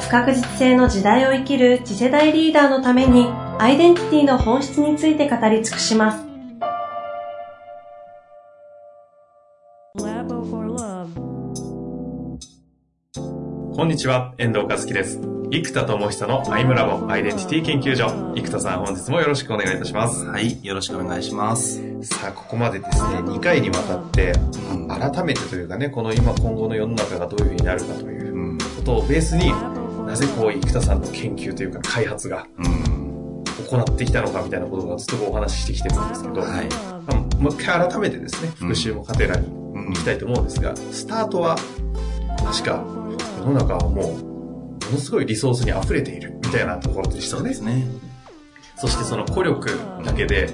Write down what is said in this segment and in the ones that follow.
不確実性の時代を生きる次世代リーダーのためにアイデンティティの本質について語り尽くします。こんにちは、遠藤和樹です。生田智久のアイムラボアイデンティティ研究所。生田さん、本日もよろしくお願いいたします。はい、よろしくお願いします。さあ、ここまでですね、2回にわたって、改めてというかね、この今今後の世の中がどういうふうになるかということをベースに、なぜこう、生田さんの研究というか開発が、行ってきたのかみたいなことがずっとお話ししてきてるんですけど、はい、もう一回改めてですね、復習もカテラに行きたいと思うんですが、スタートは、確か、世の中はもう、ものすごいリソースに溢れているみたいなところでしたね。そうですね。そしてその孤力だけで、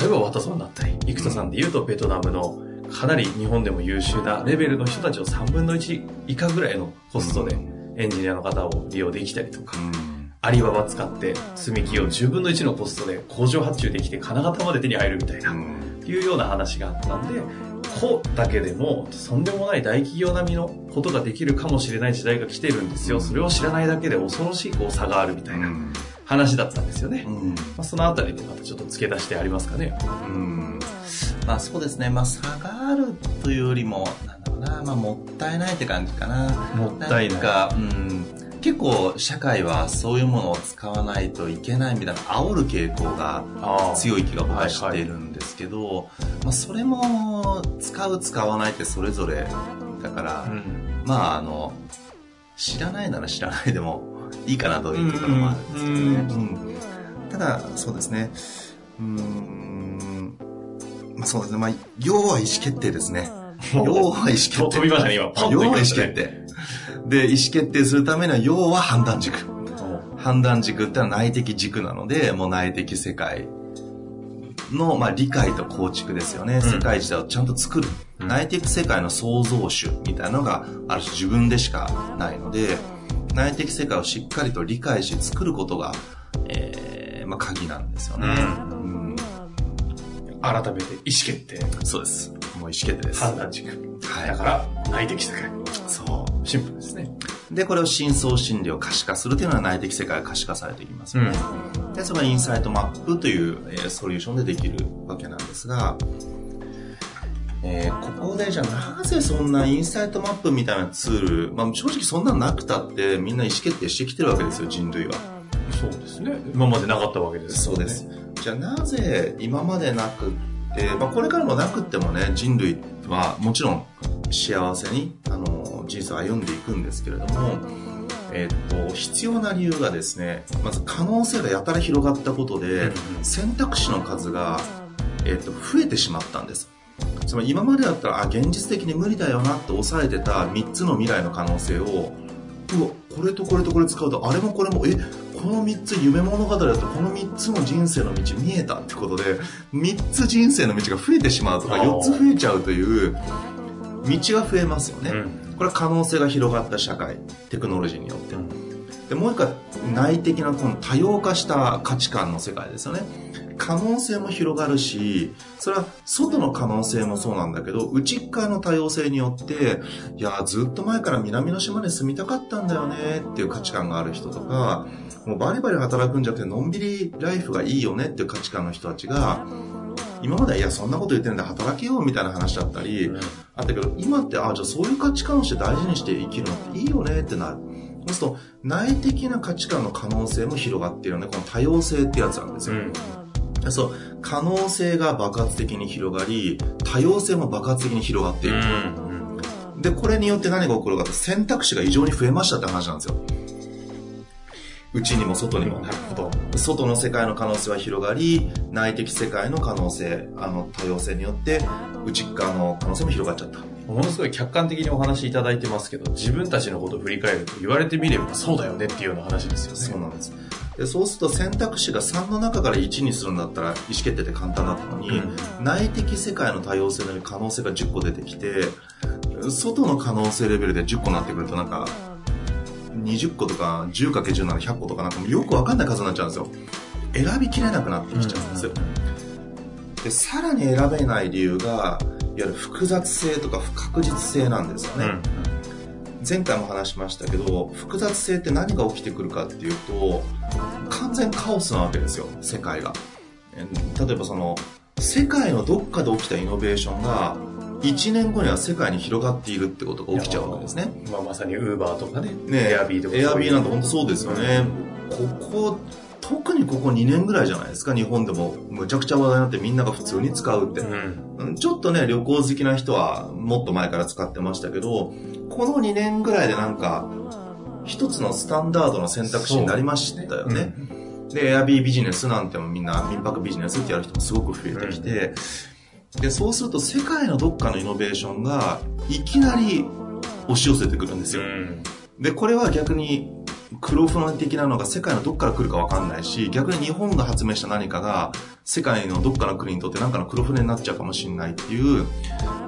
例えばワタソンだったり、生田さんで言うとベトナムのかなり日本でも優秀なレベルの人たちを3分の1以下ぐらいのコストでエンジニアの方を利用できたりとか、アリババ使って積み木を10分の1のコストで工場発注できて金型まで手に入るみたいな、いうような話があったんで、個だけでもとんでもない大企業並みのことができるかもしれない時代が来てるんですよ。それを知らないだけで恐ろしいこう差があるみたいな話だったんですよね。うん、まあ、そのあたりでまたちょっと付け出してありますかね。うんまあそうですね。まあ差があるというよりも、なんだろうな、まあもったいないって感じかな。もったいない。か、うん。結構社会はそういうものを使わないといけないみたいな煽る傾向が強い気が僕はしているんですけど、はいはい、まあ、それも使う使わないってそれぞれだから、うん、まああの知らないなら知らないでもいいかなというところもあるんですけどね、うん、ただそうですね。うんまあそうですね。まあ要は意思決定ですね。要は意思決定。飛びましたね今。要は意思決定。で、意思決定するための要は判断軸。判断軸ってのは内的軸なので、もう内的世界の、まあ、理解と構築ですよね。うん、世界自体をちゃんと作る。うん、内的世界の創造主みたいなのが、ある種自分でしかないので、内的世界をしっかりと理解し作ることが、えー、まあ、鍵なんですよね。うん、改めて意思決定。そうです。もう意思決定です。判断軸。はい。だから、内的世界。そう。シンプルですね。で、これを深層心理を可視化するというのは内的世界が可視化されていきますよね。うん、で、そのインサイトマップという、えー、ソリューションでできるわけなんですが、えー、ここでじゃあなぜそんなインサイトマップみたいなツール、まあ正直そんななくたってみんな意思決定してきてるわけですよ、人類は。そうですね。今までなかったわけです、ね、そうです。じゃあなぜ今までなくって、まあこれからもなくってもね、人類はもちろん幸せに、あの、人生を歩んでいくんですけれども、えっと、必要な理由がですね、まず可能性がやたら広がったことで、選択肢の数が、えっと、増えてしまったんです。つまり今までだったら、あ、現実的に無理だよなって抑えてた3つの未来の可能性を、うわ、これとこれとこれ使うと、あれもこれも、え、この3つ夢物語だとこの3つの人生の道見えたってことで、3つ人生の道が増えてしまうとか、4つ増えちゃうという、道が増えますよね。うん。これは可能性が広がった社会テクノロジーによって、でもう一回内的なこの多様化した価値観の世界ですよね。可能性も広がるしそれは外の可能性もそうなんだけど内側の多様性によっていやずっと前から南の島に住みたかったんだよねっていう価値観がある人とかもうバリバリ働くんじゃなくてのんびりライフがいいよねっていう価値観の人たちが今まではいやそんなこと言ってるんだ働けようみたいな話だったり、あったけど今ってあじゃあそういう価値観をして大事にして生きるのっていいよねってなる。そうすると内的な価値観の可能性も広がっているのでこの多様性ってやつなんですよ、うん、そう可能性が爆発的に広がり多様性も爆発的に広がっている、うん、でこれによって何が起こるかと選択肢が異常に増えましたって話なんですよ内にも外にも。なるほど。外の世界の可能性は広がり、内的世界の可能性、あの多様性によって、内側の可能性も広がっちゃった。ものすごい客観的にお話しいただいてますけど、自分たちのことを振り返ると言われてみればそうだよねっていうような話ですよね。そうなんです。でそうすると選択肢が3の中から1にするんだったら意思決定って簡単だったのに、うん、内的世界の多様性の可能性が10個出てきて、外の可能性レベルで10個になってくるとなんか、20個とか 10×10 なら100個とかなんかよくわかんない数になっちゃうんですよ。選びきれなくなってきちゃうんですよ。で、さらに選べない理由が、いわゆる複雑性とか不確実性なんですよね。うん前回も話しましたけど複雑性って何が起きてくるかっていうと完全カオスなわけですよ世界が例えばその世界のどっかで起きたイノベーションが1年後には世界に広がっているってことが起きちゃうわけですね。まあ、まさにウーバーとかね。ねエアビーとか。エアビーなんて本当そうですよね。ここ、特にここ2年ぐらいじゃないですか、日本でもむちゃくちゃ話題になってみんなが普通に使うって。うん、ちょっとね、旅行好きな人はもっと前から使ってましたけど、この2年ぐらいでなんか、一つのスタンダードの選択肢になりましたよね。で、エアビービジネスなんてもみんな民泊ビジネスってやる人もすごく増えてきて、うん、で、そうすると世界のどっかのイノベーションがいきなり押し寄せてくるんですよ。うん、で、これは逆に黒船的なのが世界のどっから来るか分かんないし、逆に日本が発明した何かが世界のどっかの国にとって何かの黒船になっちゃうかもしれないっていう、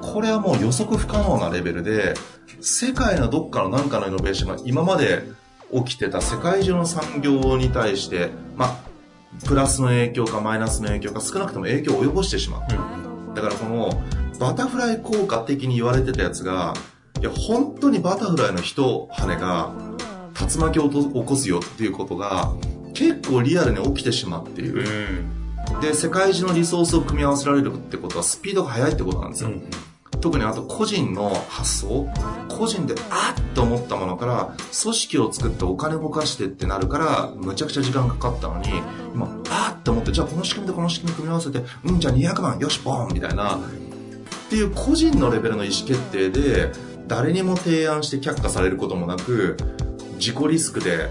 これはもう予測不可能なレベルで、世界のどっかの何かのイノベーションが今まで起きてた世界中の産業に対して、まあ、プラスの影響かマイナスの影響か少なくとも影響を及ぼしてしまう。うん、だからこのバタフライ効果的に言われてたやつが、いや、本当にバタフライの一羽が竜巻を起こすよっていうことが結構リアルに起きてしまっている、うん、で世界中のリソースを組み合わせられるってことはスピードが速いってことなんですよ、うん、特にあと個人の発想個人であっと思ったものから組織を作ってお金動かしてってなるからむちゃくちゃ時間かかったのに今あっと思ってじゃあこの仕組みとこの仕組み組み合わせてうんじゃあ200万よしボンみたいな。っていう個人のレベルの意思決定で誰にも提案して却下されることもなく自己リスクで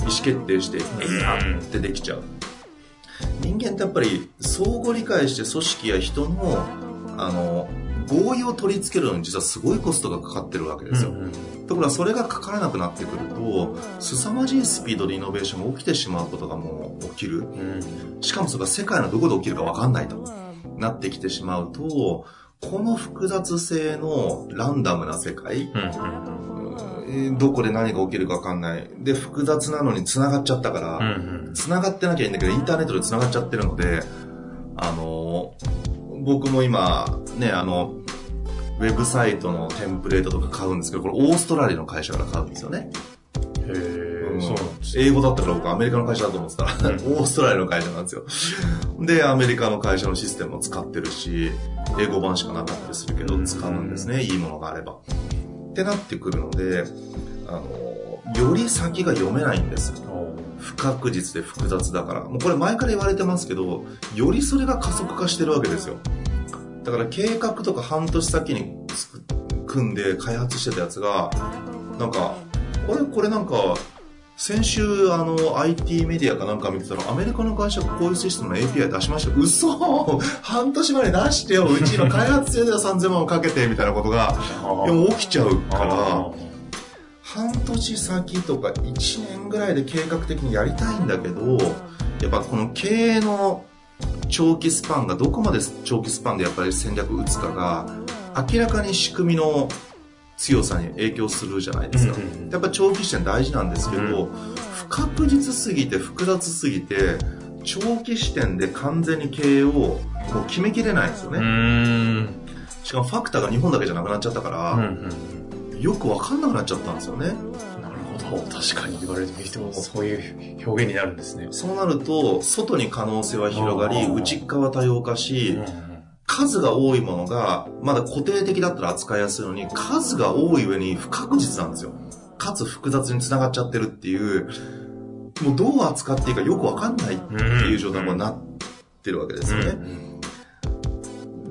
意思決定して、えやってできちゃう。人間ってやっぱり相互理解して組織や人の、あの、合意を取り付けるのに実はすごいコストがかかってるわけですよ。うんうん、ところがそれがかからなくなってくると、凄まじいスピードでイノベーションが起きてしまうことがもう起きる。うん、しかもそれが世界のどこで起きるかわかんないとなってきてしまうと、この複雑性のランダムな世界、どこで何が起きるか分かんない。で、複雑なのに繋がっちゃったから、うんうん、繋がってなきゃいいんだけど、インターネットで繋がっちゃってるので、あの、僕も今、ね、あの、ウェブサイトのテンプレートとか買うんですけど、これオーストラリアの会社から買うんですよね。へー、うん、そうなんです英語だったから僕アメリカの会社だと思ってたら、オーストラリアの会社なんですよ。で、アメリカの会社のシステムを使ってるし、英語版しかなかったりするけど、使うんですね、いいものがあれば。ってなってくるので、あの、より先が読めないんです。不確実で複雑だから。もうこれ前から言われてますけど、よりそれが加速化してるわけですよ。だから計画とか半年先に組んで開発してたやつが、なんか、これ、これなんか、先週、あの、IT メディアかなんか見てたら、アメリカの会社がこういうシステムの API 出しました。嘘半年前に出してよ。うちの開発中では3000万をかけて、みたいなことが、でも起きちゃうから、半年先とか1年ぐらいで計画的にやりたいんだけど、やっぱこの経営の長期スパンがどこまで長期スパンでやっぱり戦略打つかが、明らかに仕組みの強さに影響するじゃないですか。やっぱ長期視点大事なんですけど、うん、不確実すぎて複雑すぎて、長期視点で完全に経営をもう決めきれないんですよね。しかもファクターが日本だけじゃなくなっちゃったから、よくわかんなくなっちゃったんですよね。なるほど。確かに言われてみてもそういう表現になるんですね。そうなると、外に可能性は広がり、内側多様化し、うん数が多いものが、まだ固定的だったら扱いやすいのに、数が多い上に不確実なんですよ。かつ複雑に繋がっちゃってるっていう、もうどう扱っていいかよくわかんないっていう状態になってるわけですよね。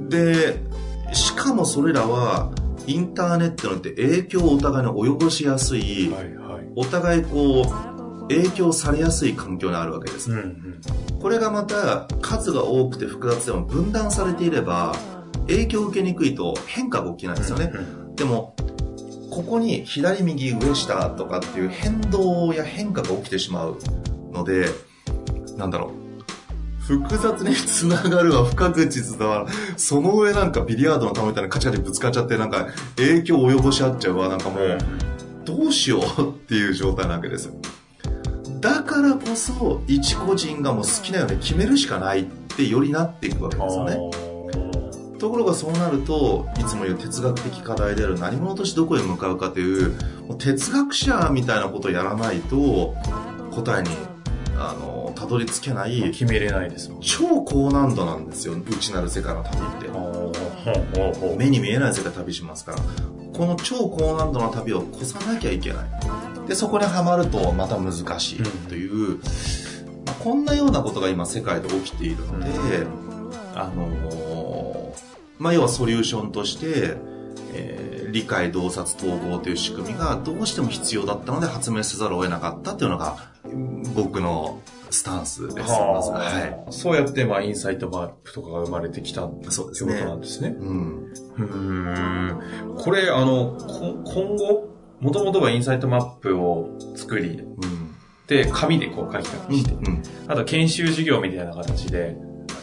で、しかもそれらは、インターネットによって影響をお互いに及ぼしやすい、はいはい、お互いこう、影響されやすい環境にあるわけです。うんうんこれがまた数が多くて複雑でも分断されていれば影響を受けにくいと変化が起きないですよね。でも、ここに左右上下とかっていう変動や変化が起きてしまうので、なんだろう。複雑につながるは不確実だわ。その上なんかビリヤードの球みたいなカチカチぶつかっちゃってなんか影響を及ぼし合っちゃうわ。なんかもう、どうしようっていう状態なわけですよ。だからこそ、一個人がもう好きなように決めるしかないってよりなっていくわけですよね。ところがそうなると、いつも言う哲学的課題である何者としてどこへ向かうかという、もう哲学者みたいなことをやらないと、答えに、あの、たどり着けない。決めれないですもん、超高難度なんですよ、内なる世界の旅って。目に見えない世界旅しますから。この超高難度の旅を越さなきゃいけない。で、そこにはまるとまた難しいという、うん、まあ、こんなようなことが今世界で起きているので、うん、あのー、まあ、要はソリューションとして、えー、理解、洞察、統合という仕組みがどうしても必要だったので発明せざるを得なかったというのが僕のスタンスです。はい。そうやって、まあ、インサイトマップとかが生まれてきたそうですね。ことなんですね。うん。うん。これ、あの、今後、もともとはインサイトマップを作り、うん、で、紙でこう書き書きして、うん、あと研修授業みたいな形で、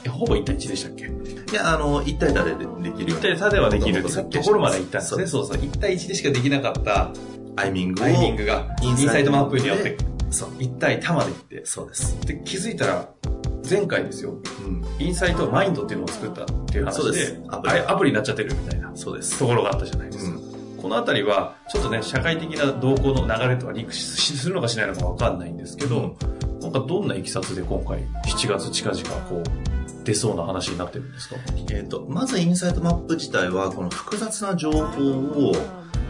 ほぼ1対1でしたっけ？いや、あの、1対多でできるよ1対多ではできるところまで行ったんですね。そうそう。1対1でしかできなかったアイミングアイミングがインサイトマップによって、そう。1対多まで行って。そうです。で、気づいたら、前回ですよ、うん、インサイトマインドっていうのを作ったっていう話で、アプリアプリになっちゃってるみたいな、そうです。ところがあったじゃないですか。うんこのあたりは、ちょっとね、社会的な動向の流れとはリンクするのかしないのかわかんないんですけど、なんかどんないきさつで今回、7月近々こう、出そうな話になってるんですか？えっ、ー、と、まずインサイトマップ自体は、この複雑な情報を、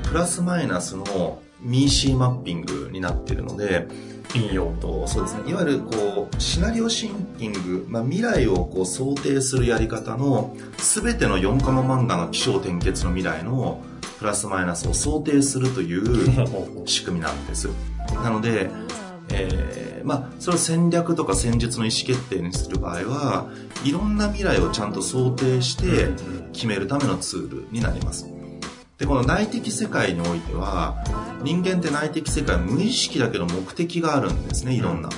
プラスマイナスのミーシーマッピングになっているので、引用と、そうですね。いわゆる、こう、シナリオシンキング、まあ、未来をこう想定するやり方の、すべての4コマ漫画の気象転結の未来の、プラスマイナスを想定するという 仕組みなんです。なので、えー、まあ、それを戦略とか戦術の意思決定にする場合は、いろんな未来をちゃんと想定して決めるためのツールになります。で、この内的世界においては、人間って内的世界無意識だけど目的があるんですね、いろんな。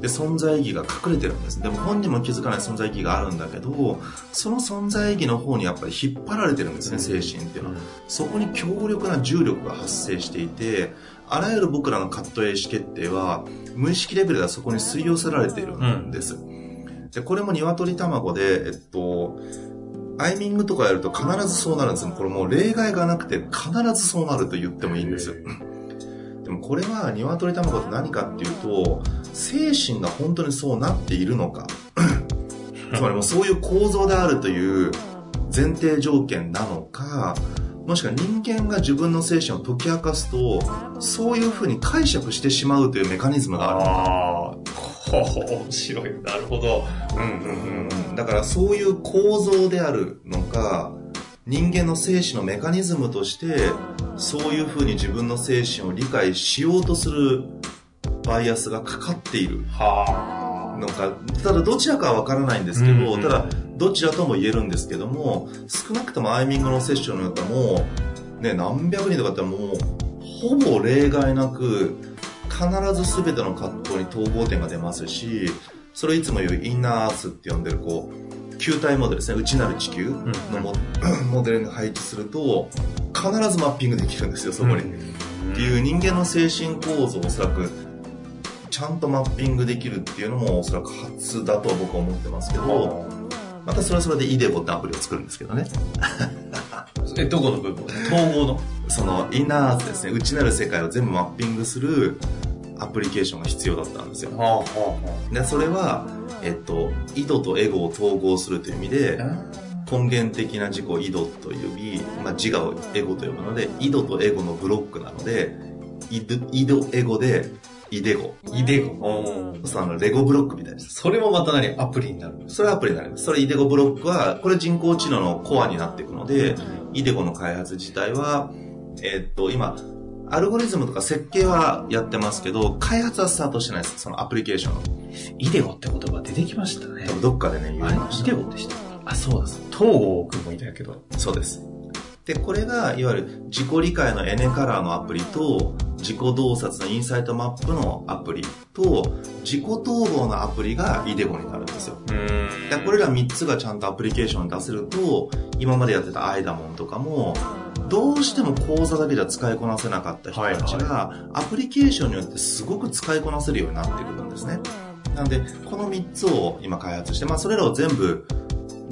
で、存在意義が隠れてるんです。でも本人も気づかない存在意義があるんだけど、その存在意義の方にやっぱり引っ張られてるんですね、精神っていうのは。そこに強力な重力が発生していて、あらゆる僕らのカットや意思決定は、無意識レベルではそこに吸い寄せられているんです。で、これも鶏卵で、えっと、アイミングとかやると必ずそうなるんですよ。これもう例外がなくて必ずそうなると言ってもいいんですよ。でもこれは鶏卵って何かっていうと、精神が本当にそうなっているのか。つまりもうそういう構造であるという前提条件なのか、もしくは人間が自分の精神を解き明かすと、そういうふうに解釈してしまうというメカニズムがあるのか。面白い。なるほど。うんうんうん。だからそういう構造であるのか、人間の精子のメカニズムとして、そういうふうに自分の精神を理解しようとするバイアスがかかっている。のか、ただどちらかはわからないんですけど、ただどちらとも言えるんですけども、少なくともアイミングのセッションによっても、ね、何百人とかってもう、ほぼ例外なく、必ず全ての葛藤に統合点が出ますし、それいつも言うインナーアースって呼んでるこう、球体モデルですね、内なる地球のモ,、モデルに配置すると、必ずマッピングできるんですよ、そこに。っていう人間の精神構造をおそらく、ちゃんとマッピングできるっていうのもおそらく初だと僕は思ってますけど、またそれはそれでイデボってアプリを作るんですけどね。え、どこの部分統合の？そのインナーアースですね、内なる世界を全部マッピングするアプリケーションが必要だったんですよ。はあはあ、でそれは、えっと、井戸とエゴを統合するという意味で、根源的な自己井戸と呼び、まあ、自我をエゴと呼ぶので、井戸とエゴのブロックなので、井戸エゴで、イデゴ。イデゴ。そう、あの、レゴブロックみたいです。それもまた何？アプリになるそれはアプリになります。それイデゴブロックは、これ人工知能のコアになっていくので、イデゴの開発自体は、えー、っと、今、アルゴリズムとか設計はやってますけど、開発はスタートしてないです。そのアプリケーションの。イデゴって言葉出てきましたね。多分どっかでね、言いました。イデゴでした？あ、そうです。東郷くんもいたけど。そうです。で、これが、いわゆる自己理解のエネカラーのアプリと、自己洞察のインサイトマップのアプリと、自己統合のアプリがイデゴになるんですよ。でこれら3つがちゃんとアプリケーションに出せると、今までやってたアイダモンとかも、どうしても講座だけじゃ使いこなせなかった人たちが、アプリケーションによってすごく使いこなせるようになってくるんですね。なんで、この3つを今開発して、まあそれらを全部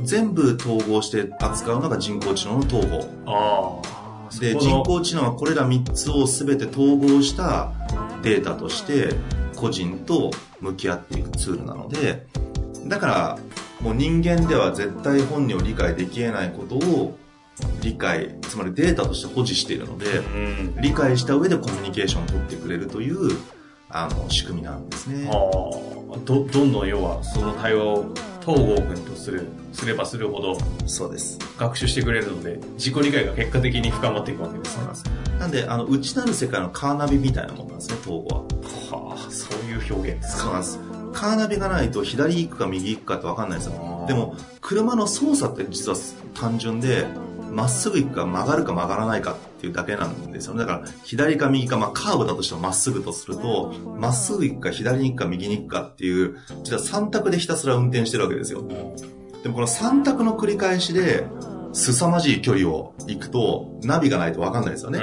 全部統合して扱うのが人工知能の統合。で、人工知能はこれら3つを全て統合したデータとして個人と向き合っていくツールなので、だからもう人間では絶対本人を理解できえないことを理解、つまりデータとして保持しているので、理解した上でコミュニケーションを取ってくれるというあの仕組みなんですね。どどんどん要はその対話を東郷君とするすればするほどそうです。学習してくれるので自己理解が結果的に深まっていくわけですね。なんであの内なる世界のカーナビみたいなもんなんですね東郷は。はあそういう表現ですそうなんです。カーナビがないと左行くか右行くかって分かんないですよ。でも車の操作って実は単純でまっすぐ行くか曲がるか曲がらないかっていうだけなんですよね。だから、左か右か、まあ、カーブだとしてもまっすぐとすると、まっすぐ行くか左に行くか右に行くかっていう、実は3択でひたすら運転してるわけですよ。でもこの3択の繰り返しで、凄まじい距離を行くと、ナビがないと分かんないですよね。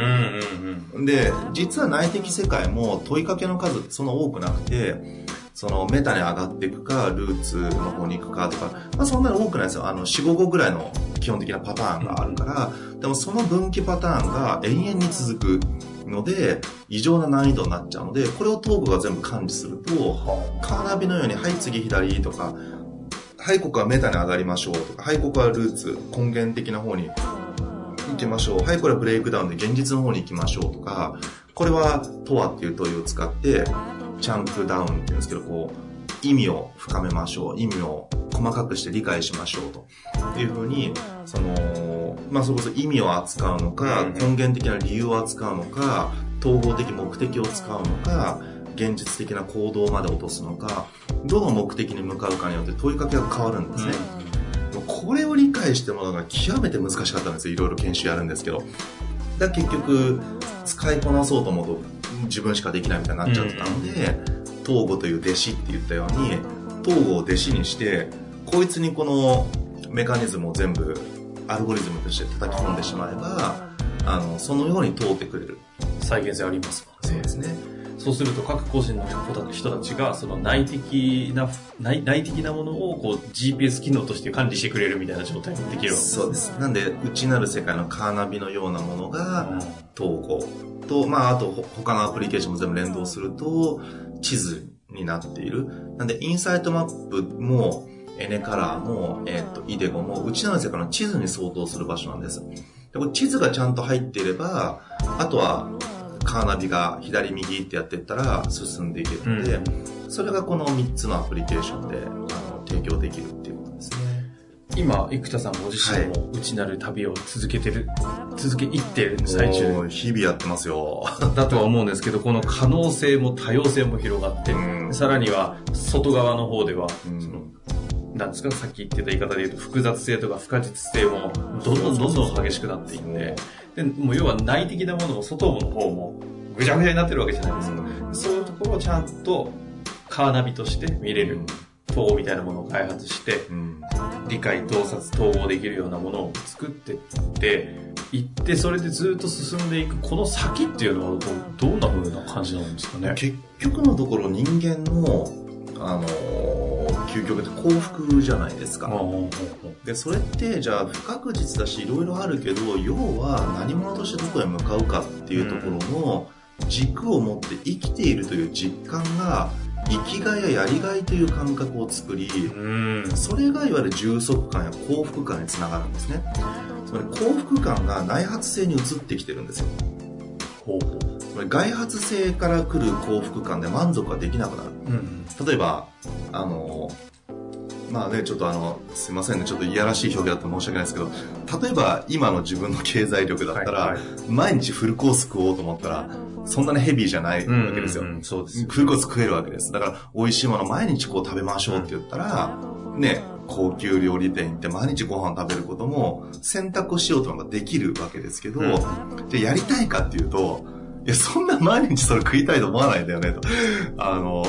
で、実は内的世界も問いかけの数ってそんな多くなくて、そのメタに上がっていくか、ルーツの方に行くかとか、まあそんなに多くないですよ。あの、4、5個ぐらいの基本的なパターンがあるから、でもその分岐パターンが永遠に続くので、異常な難易度になっちゃうので、これをトークが全部感知すると、カーナビのように、はい、次左とか、はい、ここはメタに上がりましょうとか、はい、ここはルーツ、根源的な方に行きましょう。はい、これはブレイクダウンで現実の方に行きましょうとか、これはトアっていう問いを使って、チャンプダウンっていうんですけど、こう、意味を深めましょう。意味を細かくして理解しましょうというふうに、その、まあ、それこそ意味を扱うのか、根源的な理由を扱うのか、統合的目的を使うのか、現実的な行動まで落とすのか、どの目的に向かうかによって問いかけが変わるんですね。うん、これを理解してもらうのが極めて難しかったんですよ。いろいろ研修やるんですけど。だ結局、使いこなそうと思うと自分しかできないみたいになっちゃってたので、東郷という弟子って言ったように、東郷を弟子にして、こいつにこのメカニズムを全部アルゴリズムとして叩き込んでしまえば、あの、そのように通ってくれる。再現性ありますもんね。そうですね。そうすると各個人の人たちがその内的な内内的なものをこう GPS 機能として管理してくれるみたいな状態にできるそうです。なんで内なる世界のカーナビのようなものが統合と、まあ、あと他のアプリケーションも全部連動すると地図になっている。なんでインサイトマップもエネカラーも、えっ、ー、と、イデゴも、内なる世界の地図に相当する場所なんです。でこ地図がちゃんと入っていれば、あとは、カーナビが左右ってやっていったら進んでいけるので、うん、それがこの3つのアプリケーションであの提供できるっていうことですね。今、生田さんご自身も内なる旅を続けてる、はい、続けいってる最中。日々やってますよ。だとは思うんですけど、この可能性も多様性も広がって、うん、さらには外側の方では、うん、そのなんですか、さっき言ってた言い方で言うと、複雑性とか不可実性も、どんどんどんどん激しくなっていって、で、もう要は内的なものも外の方も、ぐちゃぐちゃになってるわけじゃないですか。そういうところをちゃんと、カーナビとして見れる、塔みたいなものを開発して、理解、洞察、統合できるようなものを作っていって、行ってそれでずっと進んでいくこの先っていうのはどんな風な感じなんですかね？結局のところ人間のあの究極って幸福じゃないですか。で、それって、じゃあ不確実だし、いろいろあるけど、要は何者としてどこへ向かうかっていうところの軸を持って生きているという実感が、生きがいややりがいという感覚を作り、それがいわゆる充足感や幸福感につながるんですね。つまり幸福感が内発性に移ってきてるんですよ。ほうほう外発性から来る幸福感で満足ができなくなる、うん、例えばあのまあねちょっとあのすいませんねちょっといやらしい表現だと申し訳ないですけど例えば今の自分の経済力だったら、はいはい、毎日フルコース食おうと思ったらそんなにヘビーじゃないわけですよ。そうです。フルコース食えるわけです。だから、美味しいもの毎日こう食べましょうって言ったら、ね、高級料理店行って毎日ご飯食べることも選択をしようとかできるわけですけど、うん、じゃやりたいかっていうと、いや、そんな毎日それ食いたいと思わないんだよね、と。あの、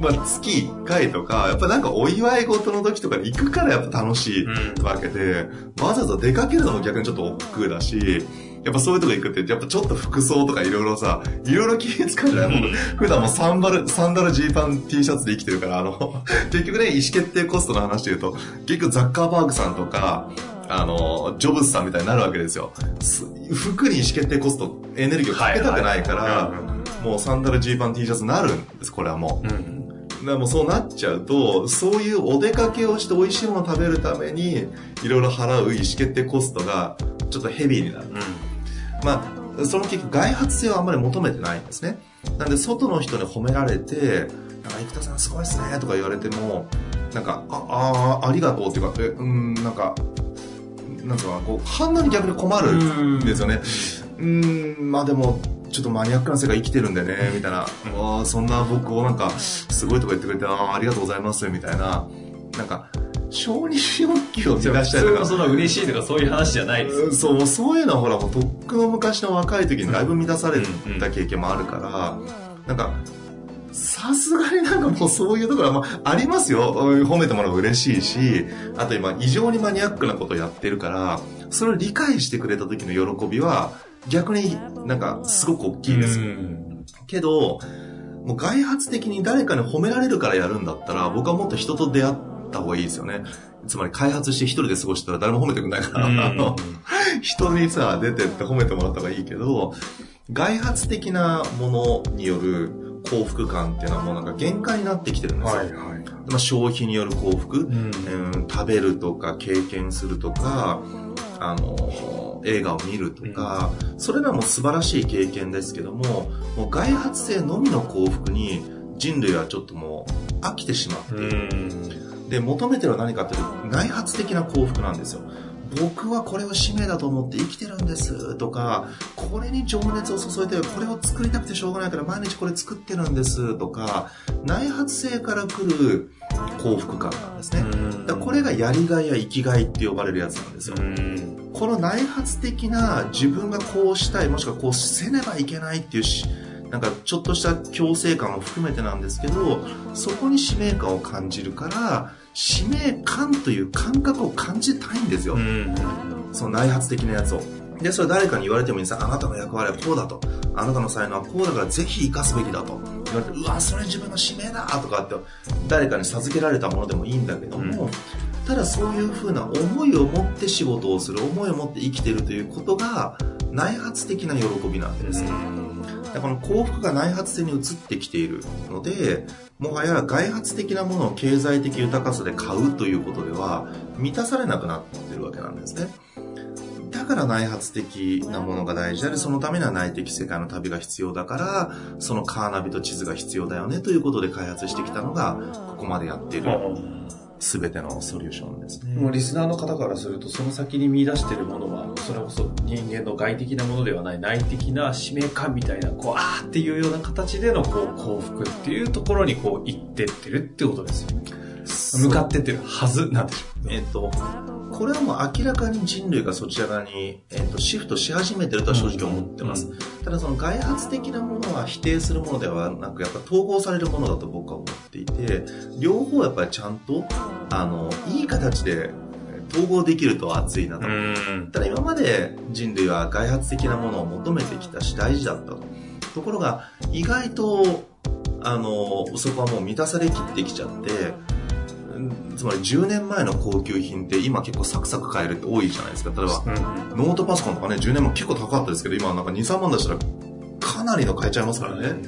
まあ、月1回とか、やっぱなんかお祝い事の時とかに行くからやっぱ楽しいわけで、うん、わざわざ出かけるのも逆にちょっと億劫だし、やっぱそういうとこ行くって、やっぱちょっと服装とかいろいろさ、いろいろ気使うじゃない、うん、普段もサンバル、サンダル、ジーパン、T シャツで生きてるから、あの、結局ね、意思決定コストの話で言うと、結局ザッカーバーグさんとか、あの、ジョブズさんみたいになるわけですよ。服に意思決定コスト、エネルギーをかけたくないから、もうサンダル、ジーパン、T シャツになるんです、これはもう。うんでもそうなっちゃうと、そういうお出かけをして美味しいものを食べるために、いろいろ払う意思決定コストが、ちょっとヘビーになる。うんまあ、その結局外発性をあんまり求めてないんですね。なんで外の人に褒められて、なんか生田さんすごいっすねとか言われても、なんか、あ、あ、ありがとうっていうか、え、うん、なんか、なんかこう、反応に逆に困るんですよね。うん、ん、まあでも、ちょっとマニアックな世界生きてるんでね、みたいな。あそんな僕をなんか、すごいとか言ってくれて、あありがとうございます、みたいな。なんか、承認欲求を満たしたりとか。その嬉しいとかそういう話じゃないです、そう、そういうのはほら、もうとっくの昔の若い時にだいぶ満たされた経験もあるから、なんか、さすがになんかもうそういうところは、まあ、ありますよ。褒めてもらう嬉しいし、あと今、異常にマニアックなことをやってるから、それを理解してくれた時の喜びは、逆になんかすごく大きいです。けど、もう外発的に誰かに褒められるからやるんだったら、僕はもっと人と出会った方がいいですよね。つまり開発して一人で過ごしたら誰も褒めてくんないから、あの、人にさ、出てって褒めてもらった方がいいけど、外発的なものによる幸福感っていうのはもうなんか限界になってきてるんですよ。はいはい、まあ、消費による幸福、うん、食べるとか経験するとか、あの、映画を見るとか、うん、それらも素晴らしい経験ですけども、もう外発性のみの幸福に人類はちょっともう飽きてしまっている。うんで、求めてるのは何かっていうと、内発的な幸福なんですよ。僕はこれを使命だと思って生きてるんですとか、これに情熱を注いで、これを作りたくてしょうがないから毎日これ作ってるんですとか、内発性から来る幸福感なんですね。だこれがやりがいや生きがいって呼ばれるやつなんですよ。この内発的な自分がこうしたい、もしくはこうせねばいけないっていうし、なんかちょっとした強制感を含めてなんですけど、そこに使命感を感じるから、使命感という感覚を感じたいんですよ。うん、その内発的なやつを。で、それ誰かに言われてもいいんですあなたの役割はこうだと。あなたの才能はこうだからぜひ生かすべきだと。言われて、うわ、それ自分の使命だとかって、誰かに授けられたものでもいいんだけども、うん、ただそういうふうな思いを持って仕事をする、思いを持って生きてるということが、内発的な喜びなわけです。うんこの幸福が内発性に移ってきているので、もはや外発的なものを経済的豊かさで買うということでは満たされなくなってるわけなんですね。だから内発的なものが大事であり、そのためには内的世界の旅が必要だから、そのカーナビと地図が必要だよねということで開発してきたのが、ここまでやっている全てのソリューションですね。もうリスナーの方からすると、その先に見出してるものは、それこそ人間の外的なものではない内的な使命感みたいな、こう、あーっていうような形でのこう幸福っていうところにこう行ってってるってことですよね。向かってってるはずなんでしょう。えっ、と、これはもう明らかに人類がそちら側に、えーと、シフトし始めてるとは正直思ってます、うん。うん、ただその外発的なものは否定するものではなくやっぱ統合されるものだと僕は思っていて両方やっぱりちゃんとあのいい形で統合できると熱いなと、うん、ただ今まで人類は外発的なものを求めてきたし大事だったと。ところが意外とあのそこはもう満たされきってきちゃってつまり10年前の高級品って今結構サクサク買えるって多いじゃないですか。例えば、うん、ノートパソコンとかね、10年前結構高かったですけど、今なんか2、3万出したらかなりの買えちゃいますからね。確か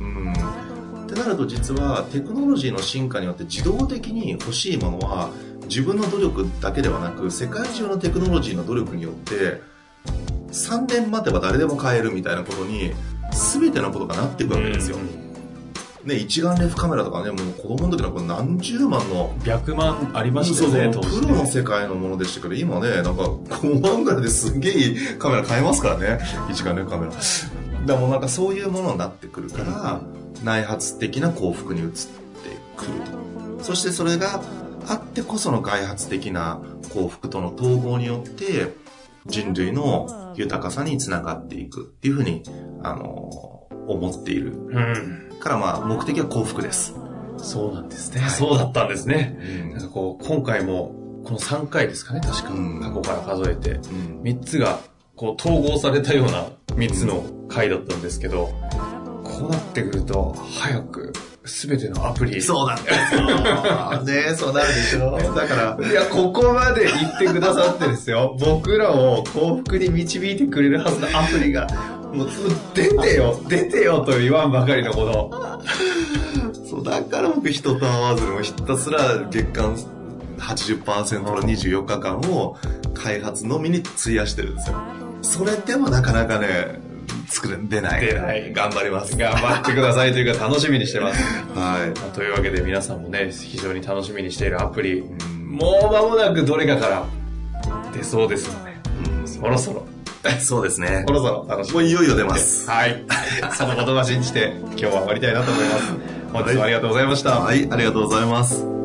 に。うん。ってなると実はテクノロジーの進化によって自動的に欲しいものは自分の努力だけではなく世界中のテクノロジーの努力によって3年待てば誰でも買えるみたいなことに全てのことがなっていくわけですよ。うんね、一眼レフカメラとかね、もう子供の時のこれ何十万の。100万ありましたよね、そうプロの世界のものでしたけど、今ね、なんか5万ぐらいですげえカメラ買えますからね。一眼レフカメラ。だもうなんかそういうものになってくるから、内発的な幸福に移ってくると。そしてそれが、あってこその開発的な幸福との統合によって、人類の豊かさにつながっていくっていうふうに、あの、思っている。うん。からまあ、目的は幸福です。そうなんですね。そうだったんですね。うんなんかこう、今回も、この3回ですかね、確か。うん過去から数えて。うん3つが、こう、統合されたような3つの回だったんですけど、こうなってくると、早く、すべてのアプリ。そうなんですよ。ねそうなるでしょ。だから、いや、ここまで言ってくださってですよ。僕らを幸福に導いてくれるはずのアプリが、もう、出てよ、出てよと言わんばかりのこと。そう、だから僕人と会わずにもひたすら月間80%の24日間を開発のみに費やしてるんですよ。それでもなかなかね、作れ、出ない。出ない頑張ります。頑張ってくださいというか楽しみにしてます。はい。まあというわけで皆さんもね、非常に楽しみにしているアプリ、うんもう間もなくどれかから出そうですので、そろそろ、そうですねそ。ろそろ楽しみもういよいよ出ます。はい。その言葉信じて今日は終わりたいなと思います。本日もありがとうございました。はい、ありがとうございます。